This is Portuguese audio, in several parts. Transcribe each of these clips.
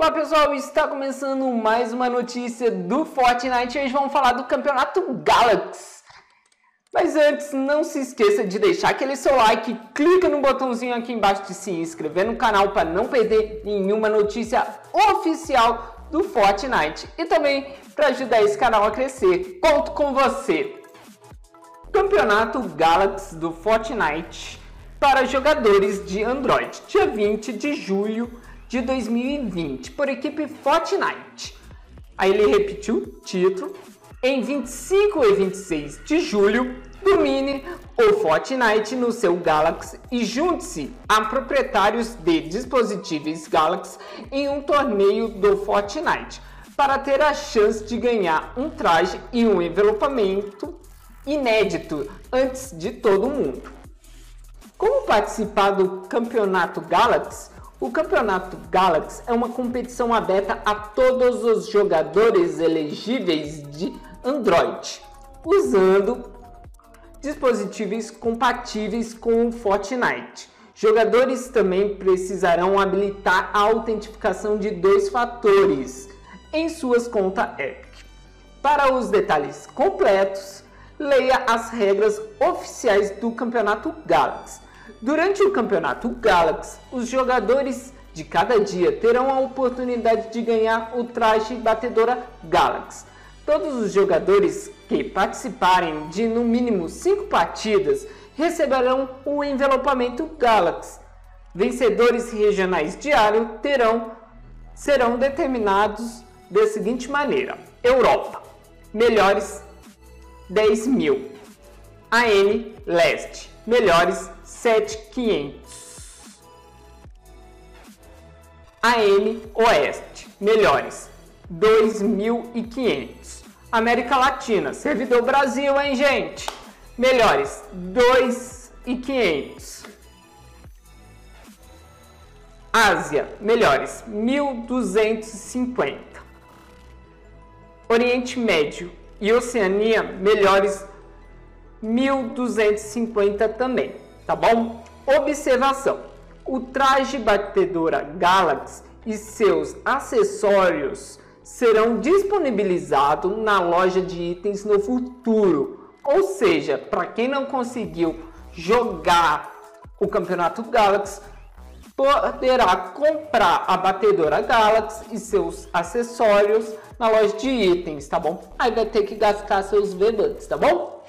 Olá pessoal, está começando mais uma notícia do Fortnite. Hoje vamos falar do campeonato Galaxy. Mas antes, não se esqueça de deixar aquele seu like, clica no botãozinho aqui embaixo de se inscrever no canal para não perder nenhuma notícia oficial do Fortnite. E também para ajudar esse canal a crescer. Conto com você! Campeonato Galaxy do Fortnite para jogadores de Android, dia 20 de julho de 2020 por equipe Fortnite. Aí ele repetiu o título. Em 25 e 26 de julho, domine o Fortnite no seu Galaxy e junte-se a proprietários de dispositivos Galaxy em um torneio do Fortnite para ter a chance de ganhar um traje e um envelopamento inédito antes de todo mundo. Como participar do campeonato Galaxy, o Campeonato Galaxy é uma competição aberta a todos os jogadores elegíveis de Android, usando dispositivos compatíveis com o Fortnite. Jogadores também precisarão habilitar a autentificação de dois fatores em suas contas Epic. Para os detalhes completos, leia as regras oficiais do Campeonato Galaxy. Durante o campeonato Galaxy, os jogadores de cada dia terão a oportunidade de ganhar o traje batedora Galaxy. Todos os jogadores que participarem de no mínimo 5 partidas receberão o envelopamento Galaxy. Vencedores regionais diários terão serão determinados da seguinte maneira: Europa, melhores 10 mil. AN Leste, melhores 7500. AM Oeste, melhores 2500. América Latina, servidor Brasil, hein, gente? Melhores 2500. Ásia, melhores 1250. Oriente Médio e Oceania, melhores 1250 também tá bom? Observação: o traje batedora Galaxy e seus acessórios serão disponibilizados na loja de itens no futuro. Ou seja, para quem não conseguiu jogar o campeonato Galaxy, poderá comprar a batedora Galaxy e seus acessórios na loja de itens, tá bom? Aí vai ter que gastar seus V-Bucks, tá bom?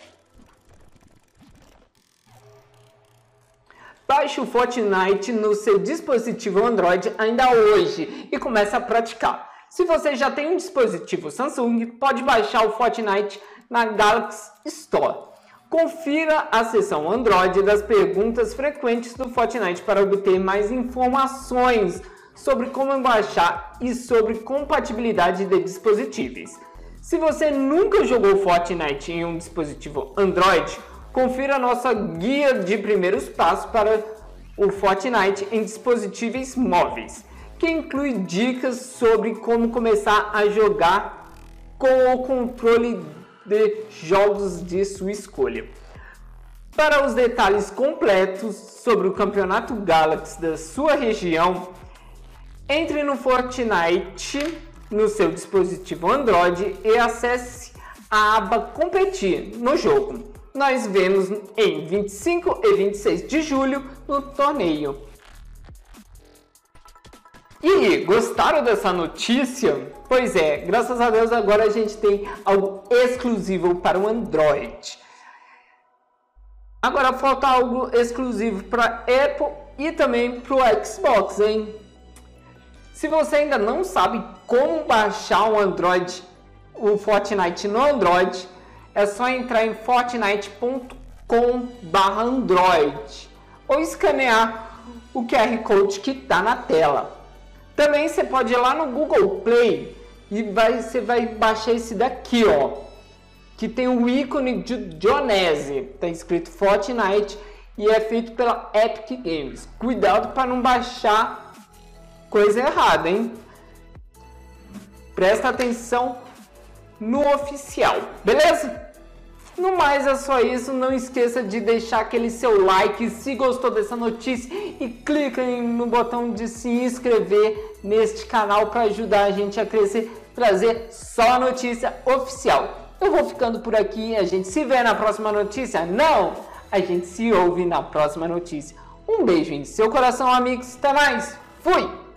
Baixe o Fortnite no seu dispositivo Android ainda hoje e comece a praticar. Se você já tem um dispositivo Samsung, pode baixar o Fortnite na Galaxy Store. Confira a seção Android das perguntas frequentes do Fortnite para obter mais informações sobre como baixar e sobre compatibilidade de dispositivos. Se você nunca jogou Fortnite em um dispositivo Android, confira a nossa guia de primeiros passos para o Fortnite em dispositivos móveis, que inclui dicas sobre como começar a jogar com o controle de jogos de sua escolha. Para os detalhes completos sobre o Campeonato Galaxy da sua região, entre no Fortnite no seu dispositivo Android e acesse a aba Competir no jogo nós vemos em 25 e 26 de julho no torneio. E gostaram dessa notícia? Pois é, graças a Deus agora a gente tem algo exclusivo para o Android. Agora falta algo exclusivo para Apple e também para o Xbox, hein? Se você ainda não sabe como baixar o Android, o Fortnite no Android, é só entrar em fortnite.com/android ou escanear o QR Code que está na tela. Também você pode ir lá no Google Play e vai, você vai baixar esse daqui, ó, que tem o ícone de Dionese, tá escrito Fortnite e é feito pela Epic Games. Cuidado para não baixar coisa errada, hein? Presta atenção no oficial, beleza? No mais é só isso, não esqueça de deixar aquele seu like se gostou dessa notícia e clica no botão de se inscrever neste canal para ajudar a gente a crescer, trazer só a notícia oficial. Eu vou ficando por aqui, a gente se vê na próxima notícia? Não! A gente se ouve na próxima notícia. Um beijo em seu coração, amigos. Até mais. Fui!